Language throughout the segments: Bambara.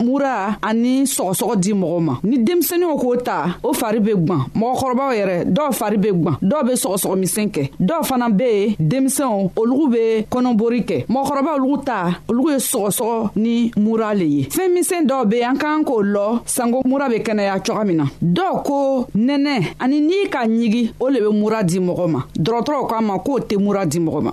mura ani sɔgɔsɔgɔ di mɔgɔ ma ni denmisɛnninw k'o ta o fari bɛ gwan mɔgɔkɔrɔbaw yɛrɛ dɔw fari bɛ gwan dɔw bɛ sɔgɔsɔgɔ misɛn kɛ dɔw fana bɛ yen denmisɛnw olugu bɛ kɔnɔbori kɛ mɔgɔkɔrɔba olugu ta olugu ye sɔgɔsɔgɔ ni mura le ye fɛn misɛn dɔw bɛ an kan k'o lɔ sanko mura bɛ kɛnɛya cogoya min na dɔw ko nɛnɛ ani n'i ka ɲigi o le bɛ mura di mɔgɔ ma dɔgɔtɔrɔw k'a ma k'o tɛ mura di mɔgɔ ma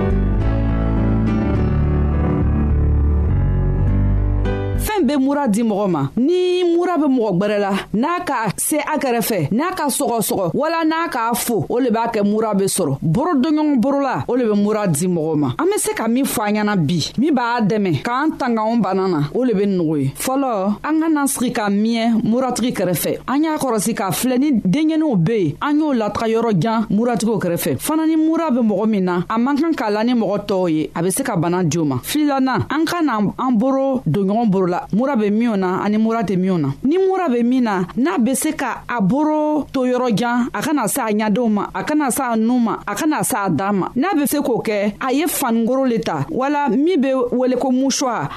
fɛn bɛ mura di mɔgɔ ma ni mura bɛ mɔgɔ gbɛrɛ la n'a ka se a kɛrɛfɛ n'a ka sɔgɔsɔgɔ wala n'a k'a fo o le b'a kɛ mura bɛ sɔrɔ boro dɔɲɔgɔn borola o le bɛ mura di mɔgɔ ma an bɛ se ka min fɔ an ɲɛna bi min b'a dɛmɛ k'an tanganw bana na o le bɛ nɔgɔ ye fɔlɔ an ka na sigi ka miɲɛ muratigi kɛrɛfɛ an y'a kɔrɔsi k'a filɛ ni denkɛninw be yen an y'o lataga yɔrɔ jan muratigiw kɛrɛfɛ fana ni mura be mɔgɔ min na a man kan k'a la ni mɔgɔ tɔɔw ye a be se ka bana jo ma filanan an ka na an boro don ɲɔgɔn boro la mura be minw na ani mura tɛ minw na ni mura be min na n'a be se ka a boro to yɔrɔ jan a kana sa a ɲadenw ma a kana sa a nu ma a kana sa a dan ma n'a be se k'o kɛ a ye fanigoro le ta wala min be wele ko musuwa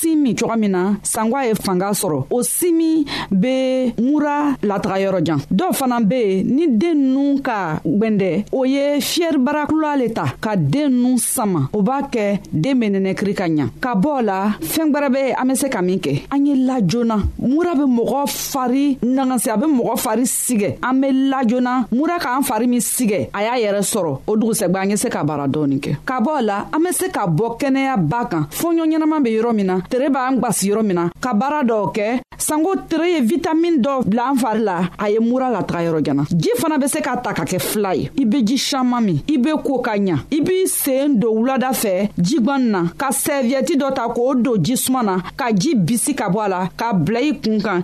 sin min cogoya min na sangwa ye fanga sɔrɔ o simi be mura lataga yɔrɔ jan dɔw fana be yen ni den ninnu ka gwɛndɛ o ye fiyɛribarakula le ta ka den ninnu sama o b'a kɛ den be nɛnɛkiri ka ɲa ka bɔ la fɛɛn gwɛrɛ be an be se ka min kɛ an ye la joona mura be mɔgɔ fari nagasi a be mɔgɔ fari sigɛ an be lajona mura k'an fari min sigɛ a y'a yɛrɛ sɔrɔ o dugusɛgba an ye se ka baara dɔɔni kɛ ka bɔ a la an be se ka bɔ kɛnɛya ba kan fɔɲɔ ɲɛnaman be yɔrɔ min na tere b'an gwasi yɔrɔ min na ka baara dɔw kɛ sanko tere ye vitamin dɔ bila an fari la a ye mura lataga yɔrɔ jana ji fana be se ka ta ka kɛ fila ye i be ji saman min i be ko ka ɲa i b'i seen don wulada fɛ jigwan na ka sɛviyɛti dɔ ta k'o don ji suma na ka ji bisi ka bɔ a la k'a bila i kun kan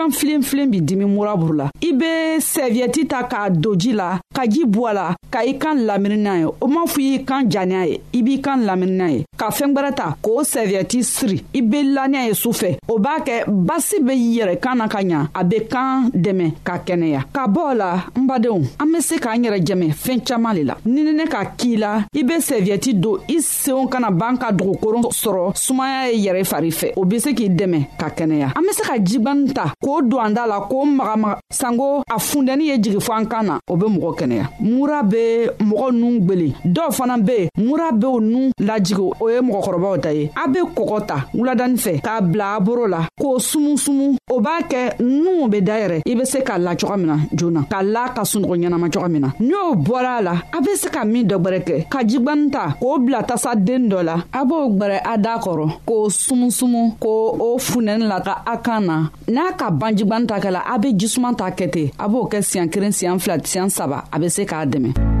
kan filen filen bɛ dimi muraburu la i bɛ sɛviyɛti ta k'a don ji la ka ji bɔ a la ka i kan lamini n'a ye o m'a fɔ i y'i kan ja n'a ye i b'i kan lamini n'a ye ka fɛn gwɛrɛ ta k'o sɛviyɛti siri i be la n'a ye su fɛ o b'a kɛ basi be yɛrɛ kan na ka ɲa a be kan dɛmɛ ka kɛnɛya ka bɔ la n badenw an be se k'an yɛrɛ jɛmɛ fɛɛn caaman le la ni ne ka kii la i be sɛviyɛti don i senw kana ban ka dugukoron sɔrɔ sumaya ye yɛrɛ fari fɛ o be se k'i dɛmɛ ka kɛnɛya an be se ka jibani ta k'o don an da la k'o magamaga sanko a fundɛni ye jigi fɔ an kan na o be mɔgɔ kɛnɛya mura be mɔgɔ nun gwele dɔw fana be mura bew nun lajigi o ye mɔgɔkɔrɔbaw ta ye a be kɔgɔ ta wuladani fɛ k'a bila a boro la k'o sumusumu o b'a kɛ nuw be dayɛrɛ i be se k'a la coga min na joona k'a la ka sunɔgɔ ɲɛnama coga min na ni o bɔra a la a be se ka min dɔgwɛrɛ kɛ ka jigwani ta a k'o bila tasa den dɔ la a b'o gwɛrɛ a da kɔrɔ k'o sumusumu k'o o funɛni la ka a kan na n'a ka banjigwani ta kɛ la a be jisuman ta kɛ ten a b'o kɛ siɲan kelen siɲan fila siɲan saba a be se k'a dɛmɛ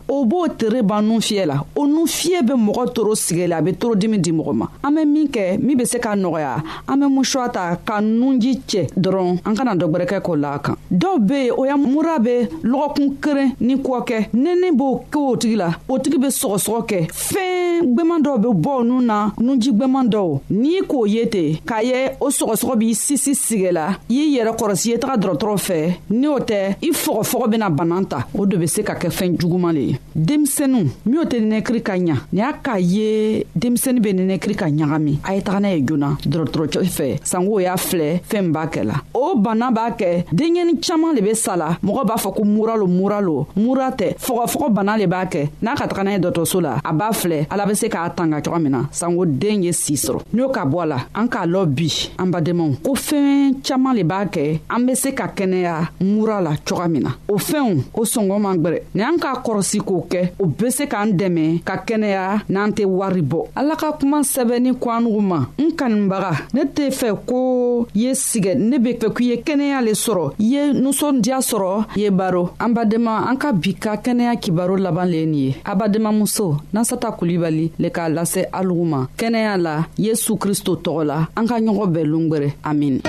o b'o tere ban nun fiyɛ la o nun fiyɛ bɛ mɔgɔ toro sigɛ la a bɛ torodimi di mɔgɔ ma an bɛ min kɛ min bɛ se k'a nɔgɔya an bɛ musuwa ta ka nunji cɛ dɔrɔn an kana dɔgɔbɛrɛkɛ k'o la a kan dɔw bɛ yen o ya mura bɛ lɔgɔkun keren ni kɔ kɛ nɛnɛ b'o kɛ o tigi la o tigi bɛ sɔgɔsɔgɔ kɛ fɛn gwɛman dɔw be bɔ nu na nuji gwɛman dɔw n'i k'o ye ten k'a ye o sɔgɔsɔgɔ b'i sisi sigɛ la y'i yɛrɛ kɔrɔsi ye taga dɔrɔtɔrɔ fɛ ni o tɛ i fɔgɔfɔgɔ bena banan ta o de be se ka kɛ fɛn juguman le ye denmisɛnu minw tɛ nɛnɛkiri ka ɲa ni y'a k'a ye denmisɛni be nɛnɛkiri ka ɲagami a ye taga n'a ye joona dɔrɔtɔrɔcɛ fɛ sanko y'a filɛ fɛn b'a kɛ la o bana b'a kɛ denyɛni caaman le be sa la mɔgɔ b'a fɔ ko mura lo mura lo mura tɛ fɔgɔfɔgɔ bana le b'a kɛ n'a ka taga n'a ye dɔgɔtɔrɔso la a b'a filɛ ala bɛ se k'a tanga cogo min na sanko den ye si sɔrɔ n'o ka bɔ a la an k'a lɔ bi an badenmaw ko fɛn caaman le b'a kɛ an be se ka kɛnɛya mura la coga min na o fɛnw o sɔngɔ man gwɛrɛ ni an k'a kɔrɔsi k'o kɛ o be se k'an dɛmɛ ka kɛnɛya n'an tɛ wari bɔ ala ka kuma sɛbɛnni ko an nugu ma n kaninbaga ne tɛ fɛ ko ye sigɛ ne be fɛ k'i ye kɛnɛya le sɔrɔ i ye nusɔndiya sɔrɔ i ye baro an badenma an ka bi ka kɛnɛya kibaro laban le nin ye abadenmamuso nasata kulibali le k'a lase alugu ma kɛnɛya la yesu kristo tɔgɔ la an ka ɲɔgɔn bɛɛ longwɛrɛ amin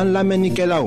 an lamɛnnikɛlaw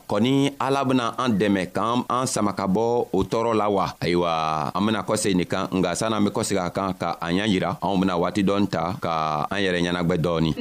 kɔni ala bena an dɛmɛ k'an an sama ka bɔ o tɔɔrɔ la wa ayiwa an bena kɔsegi nin kan nka san'an be kɔsegi a kan ka an y'a yira anw bena waati dɔɔni ta ka an yɛrɛ ɲɛnagwɛ dɔɔni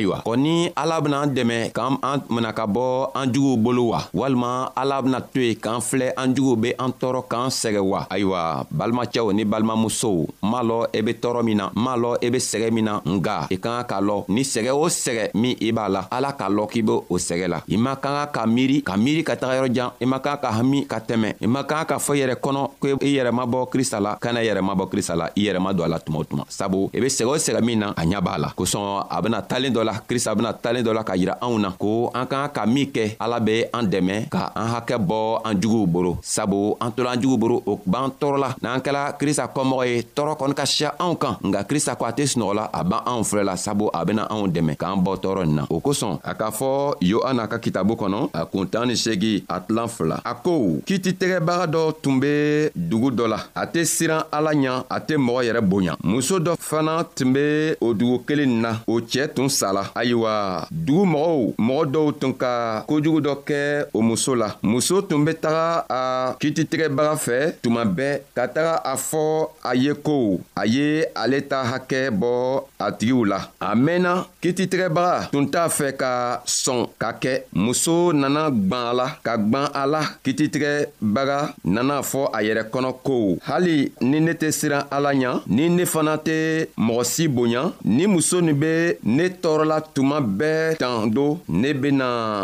ayiwa kɔni ala bena an dɛmɛ k'an an mina ka bɔ an juguw bolo wa walima ala bena to ye k'an filɛ an juguw be an tɔɔrɔ k'an sɛgɛ wa ayiwa balimacɛw ni balimamusow m'a lɔ e be tɔɔrɔ min na m'a lɔ e be sɛgɛ min na nga i ka kan k'a lɔ ni sɛgɛ o sɛgɛ min i b'a la ala k'a lɔ k'i be o sɛgɛ la i man ka kan ka miiri ka miiri ka taga yɔrɔ jan i man ka kan ka hami ka tɛmɛ i man ka kan ka fɔ i yɛrɛ kɔnɔ ko i yɛrɛ ma bɔ krista la kana i yɛrɛ ma bɔ krista la i yɛrɛ ma don a la tuma o tuma sabu i be sɛgɛ o sɛgɛ min na a ɲa b'a la kosɔn a bena talen dɔ la krista bena talen dɔ la ka yira anw na ko an ka ka min kɛ ala be an dɛmɛ ka an hakɛ bɔ an juguw boro sabu an tola an jugu boro o b'an tɔɔrɔ la n'an kɛla krista kɔmɔgɔ ye tɔɔrɔ kɔni ka siya anw kan nka krista ko a tɛ sunɔgɔ la a b' anw filɛ la sabu a bena anw dɛmɛ k'an bɔ tɔɔrɔ nin na o kosɔn a k'a fɔ yohana ka kitabu kɔnɔ a kun tan ni segi a tilan fila a ko kiti tɛgɛbaga dɔ tun be dugu dɔ la a tɛ siran ala ɲa a tɛ mɔgɔ yɛrɛ bonya muso dɔ fana tun be o dugu kelen na o cɛɛ tun sala ayiwa dugu mɔgɔw mɔgɔ dɔw tun ka kojugu dɔ kɛ o muso la muso tun be taga a kititigɛbaga fɛ tuma bɛɛ ka taga a fɔ a ye ko a ye ale ta hakɛ bɔ a tigiw la a mɛnna kititigɛbaga tun t'a fɛ ka sɔn ka kɛ muso nana gwan a la ka gwan a la kititigɛbaga nana fɔ a yɛrɛ kɔnɔ ko hali ni ne tɛ siran ala ɲa ni ne fana tɛ mɔgɔ si bonya ni muso nin be ne tɔɔrɔla tuma bɛɛ tan do ne bena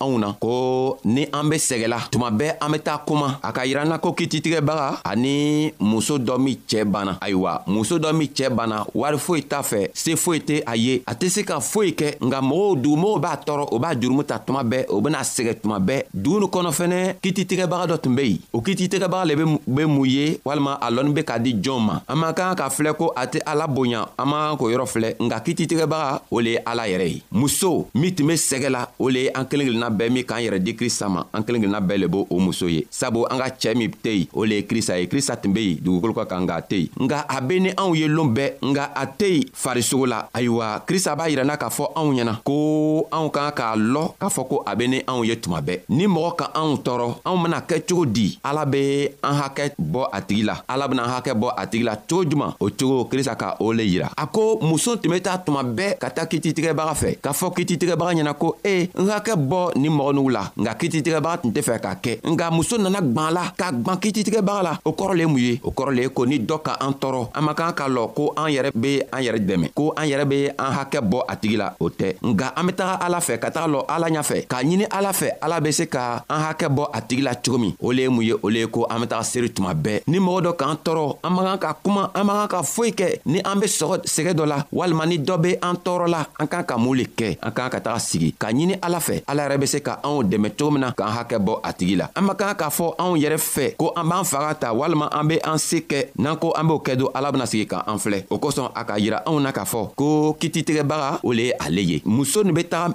anw na ko ni an be sɛgɛla tuma bɛɛ an be taa kuma a ka yiranna ko kititigɛbaga ani muso dɔ min cɛɛ banna ayiwa muso dɔ min cɛɛ banna wari foyi t'a fɛ se foyi tɛ a ye a tɛ se ka foyi kɛ nka mɔgɔw dugumɔgɔw b'a tɔɔrɔ o b'a jurumu ta tuma bɛɛ o bena sɛgɛ tuma bɛɛ dugu kɔnɔ fɛnɛ kititigɛbaga dɔ tun be yen o kititigɛbaga le be mun ye walima a lɔnni be ka di jɔn ma an man kan ka filɛ ko a tɛ ala bonya an man kan k'o yɔrɔ filɛ nka kititigɛbaga o le ye ala yɛrɛ ye muso min tun be sɛgɛ la o le ye an kelen kelenna bɛɛ min k'an yɛrɛ di krista ma an kelen kelenna bɛɛ le b'o o muso ye sabu an ka cɛɛ min tɛ yen o le ye krista ye krista tun be yen dugukolo ka kan nka a tɛ yen nka a be ni anw ye loon bɛɛ nka a tɛ yen farisogo la ayiwa krista b'a yirana k'a fɔ anw ɲɛna ko anw ka kan k'a lɔ k'a fɔ ko a be ni anw ye tuma bɛɛ ni mɔgɔ ka anw tɔɔrɔ anw bena kɛ cogo di ala be an hakɛ bɔ a tigi la ala bena hakɛ bɔ a tigi la cogo juman o cogo krista ka o le yira a ko muso tun be taa tuma bɛɛ ka taa kititigɛbaga fɛ k'a fɔ kititigɛbaga ɲɛna ko e n hakɛ bɔ ni mɔgɔ nugu la nka kititigɛbaga tun tɛ fɛ k'a kɛ nka muso nana gwan la ka gwan kititigɛbaga la o kɔrɔ le mun ye o kɔrɔ le ye ko ni dɔ ka an tɔɔrɔ an man kan k'a lɔ ko an yɛrɛ be an yɛrɛ dɛmɛ ko an yɛrɛ be an hakɛ bɔ a tigi la o tɛ nka an be taga ala fɛ ka taga lɔ ala ɲafɛ k'a ɲini ala fɛ ala be se ka an hakɛ bɔ a tigi la cogo min o le ye mun ye o le ye ko an be taga seri tuma bɛɛ ni mɔgɔ dɔ k'an tɔɔrɔ an man kan ka kuma an man kan ka foyi kɛ ni an be sɔgɔ sɛgɛ dɔ la walima ni dɔ be an tɔɔrɔ la an kan ka mun le kɛ an kan ka taga sigi k'a ɲini ala fɛ ala yɛrɛ be se ka anw dɛmɛ cogo min na k'an hakɛ bɔ a tigi la an man kan k'a fɔ anw yɛrɛ fɛ ko an b'an faga ta walima an be an se kɛ n'an ko an b'o kɛ don ala bena sigi ka an filɛ o kosɔn a k'a yira anw na k'a fɔ ko kititigɛbaga o le ye ale ye muso nin be taga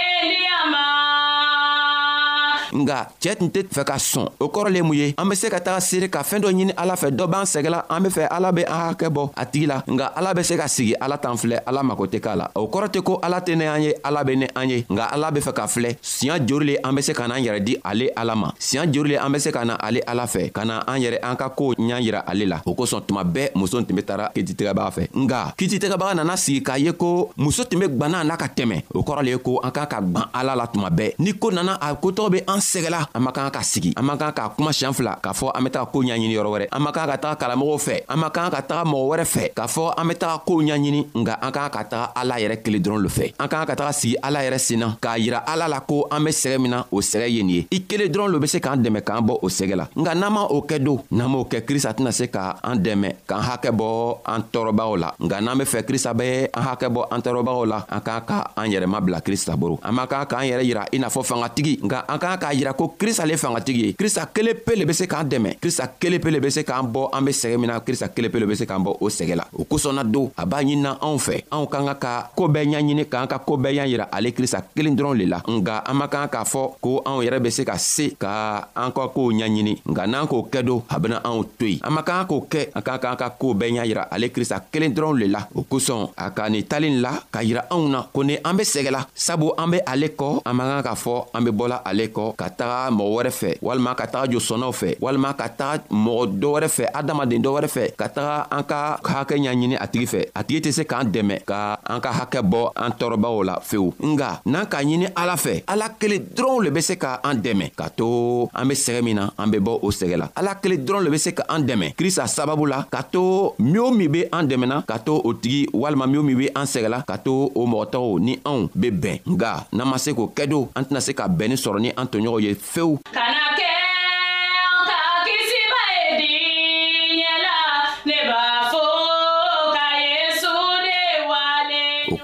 nka cɛɛ tun tɛ fɛ ka sɔn o kɔrɔ le mun ye an be se ka taga seere ka fɛɛn dɔ ɲini ala fɛ dɔ b'an sɛgɛla an be fɛ ala be an hakɛ bɔ a tigi la nka ala be se ka sigi ala t'an filɛ ala mako tɛ k'a la o kɔrɔ tɛ ko ala tɛ ne an ye ala be ne an ye nka ala be fɛ ka filɛ siɲa jori le an be se ka n'an yɛrɛ di ale ala ma siɲa jori le an be se ka na ale ala fɛ ka na an yɛrɛ an ka koo ɲan yira ale la o kosɔn tuma bɛɛ muso tun be tara ketitigɛbaa fɛ nka kiititɛgɛbaga nana sigi k'a ye ko muso tun be gwanna n'a ka tɛmɛ o kɔrɔ le ye ko an k'an ka gwan ala la tuma bɛɛ ni ko nana a kotɔgɔ be an sɛgɛla an man kan ka sigi an man kan k'a kuma siɲan fila k'a fɔ an be taga koo ɲaɲini yɔrɔ wɛrɛ an man kan ka taga kalamɔgɔw fɛ an man kan ka taga mɔgɔ wɛrɛ fɛ k'a fɔ an be taga koo ɲaɲini nga an k'an ka taga ala yɛrɛ kele dɔrɔn lo fɛ an k'an ka taga sigi ala yɛrɛ senna k'a yira ala la ko an be sɛgɛ min na o sɛgɛ ye nin ye i kelen dɔrɔn lo be se k'an dɛmɛ k'an bɔ o sɛgɛ la nka n'an ma o kɛ don n'an m'o kɛ krista tɛna se ka an dɛmɛ k'an hakɛ bɔ an tɔɔrɔbagaw la nka n'an be fɛ krista bɛ an hakɛ bɔ an tɔɔrɔbagaw la an k'a ka an yɛrɛ mabila krista boro an man kan k'an yɛrɛ yira i n'a fɔ fangatigi nka an k'an k'a yira ko krista le fangatigi ye krista kelen pe le be se k'an dɛmɛ krista kelen pe le be se k'an bɔ an be sɛgɛ min na krista kelen pe le be se k'an bɔ o sɛgɛ la o kosɔn na don a b'a ɲinina anw fɛ anw ka ka ka koo bɛɛ ɲaɲini k'an ka koo bɛɛ y'a yira ale krista kelen dɔrɔn le la nga an man kan k'a fɔ ko anw yɛrɛ be se ka se ka an ka k'o ɲaɲini nka n'an k'o kɛ don a bena anw to yen an man kan k'o kɛ an ka k'an ka koo bɛɛ ɲa yira ale krista kelen dɔrɔnw le la o kosɔn a ka nin talin la ka yira anw na ko ni an be sɛgɛla sabu an be ale kɔ an man kan k'a fɔ an be bɔla ale kɔ ka taga mɔgɔ wɛrɛ fɛ walima ka taga josɔnnaw fɛ walima ka taga mɔgɔ dɔ wɛrɛ fɛ adamaden dɔ wɛrɛ fɛ ka taga an ka hakɛ ɲaɲini a tigi fɛ a tigi tɛ se k'an dɛmɛ ka an ka hakɛ bɔ an tɔɔrɔbaw la fewu nga n'an k'a ɲini ala fɛ ala kelen dɔrɔnw le be se ka an dɛmɛ ka to an be sɛgɛ min na an be bɔ o sɛgɛ la ala kelen dɔrɔn le be se ka an dɛmɛ krista sababu la ka to min o min be an dɛmɛna ka to o tigi walima min o min be an sɛgɛla ka to o mɔgɔ tɔgɔw ni anw be bɛn nga n'an ma se k'o kɛ don an tɛna se ka bɛnni sɔrɔ ni an toɲɔgɔn ye fewu kana kɛ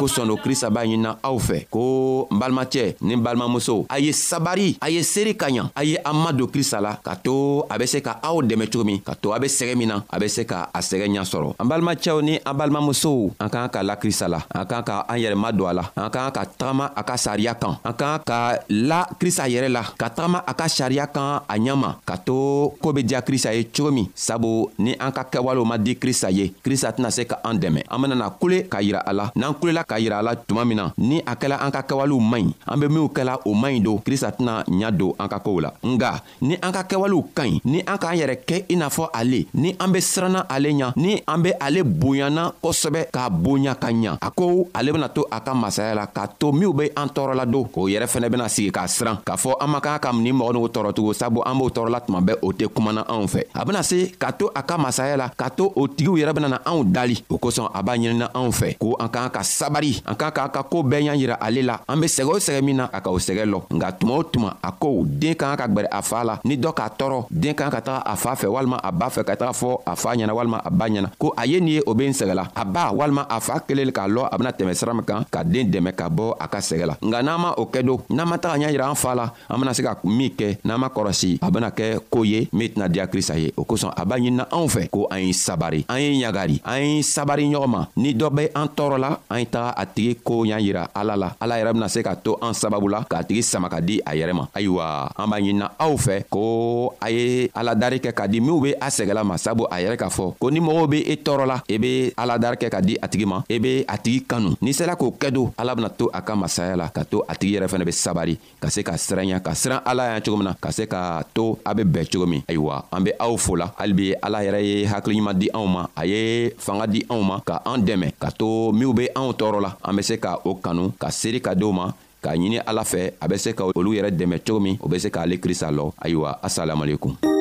kosɔn don krista b'a ɲinina aw fɛ ko n balimacɛ ni balimamuso a ye sabari a ye seeri ka ɲa a ye an madon krista la ka to a be se ka aw dɛmɛ cogo min ka to a be sɛgɛ min na a be se ka a sɛgɛ ɲa sɔrɔ an balimacɛw ni an balimamusow an k'an ka la krista la an k'an ka an yɛrɛ madon a la an k'an ka tagama a ka sariya kan an k'an ka la krista yɛrɛ la ka tagama a ka sariya kan a ɲama ka to koo be diya krista ye cogo min sabu ni an ka kɛwalew ma di krista ye krista tɛna se ka an dɛmɛ an benana kule k'a yira a la n'an kulela k'a yira a la tuma min na ni a kɛla an ka kɛwalew man ɲi an be minw kɛla o man ɲi don krista tɛna ɲa don an ka kow la nga ni an ka kɛwalew ka ɲi ni an k'an yɛrɛ kɛ i n'a fɔ ale ni an be siranna ale ɲa ni an be ale bonyana kosɛbɛ k'a bonya ka ɲa a ko ale bena to a ka masaya la k'a to minw be an tɔɔrɔla don o yɛrɛ fɛnɛ bena sigi k'a siran k'a fɔ an man kan ka nin mɔgɔ n'u tɔɔrɔtugun sabu an b'o tɔɔrɔla tuma bɛɛ o tɛ kumana anw fɛ a bena se k'a to a ka masaya la k'a to o tigiw yɛrɛ benana anw dali o kosɔn a b'a ɲinina anw fɛ ko an k'an ka sabari an k'an k'a ka koo bɛɛ ɲa yira ale la an be sɛgɛ o sɛgɛ min na a ka o sɛgɛ lɔ nka tuma o tuma a ko den ka kan ka gwɛrɛ a faa la ni dɔ k'a tɔɔrɔ den ka kan ka taga a faa fɛ walima a b'a fɛ ka taga fɔ a faa ɲɛna walima a ba ɲɛna ko a ye nin ye o be n sɛgɛla a ba walima a faa kelen k'a lɔ a bena tɛmɛ sira min kan ka den dɛmɛ ka bɔ a ka sɛgɛ la nka n'an ma o kɛ don n'an ma taga ɲa yira an faa la an bena se ka min kɛ n'an ma kɔrɔsi a bena kɛ koo ye min tɛna diya krista ye o kosɔn a b'a ɲinina anw fɛ ko an ye sabari an ye ɲagari an ye sabari ɲɔgɔn ma ni dɔ be an tɔɔrɔ la an ye taga a tigi ko y'an yira ala la ala yɛrɛ bena se ka to an sababu la k'a tigi sama ka di a yɛrɛ ma ayiwa an b'a ɲinina aw fɛ ko a ye aladari kɛ ka di minw be a sɛgɛla ma sabu a yɛrɛ k'a fɔ ko ni mɔgɔw be i tɔɔrɔ la i be aladari kɛ ka di a tigi ma i be a tigi kanu n'i sela k'o kɛ don ala bena to a ka masaya la ka to a tigi yɛrɛ fɛnɛ be sabari ka se ka siranya ka siran ala yan cogo min na ka se ka to a be bɛɛ cogo min ayiwa an be aw fo la hali bi ala yɛrɛ ye hakiliɲuman di anw ma a ye fanga di anw ma ka an dɛmɛ ka to minw be anw tɔɔrɔ la an be se ka o kanu ka seeri ka denw ma k'a ɲini ala fɛ a be se ka olu yɛrɛ dɛmɛ cogo min o be se k'ale krista lɔ ayiwa asalamualekum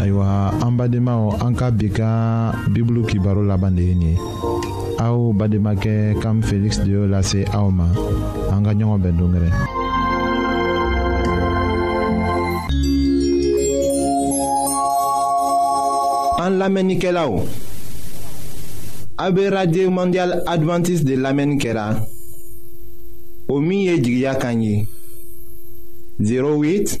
ayiwa an badenmaw an ka bi ka bibulu kibaro laban de ye nin ye aw bademakɛ kam feliksi de y'o lase aw ma an ka ɲɔgɔn bɛn dongɛrɛ an lamɛnnikɛlaw a bɛ radio mondial adventiste de lamɛnni kɛra o min ye jigiya kan ye 08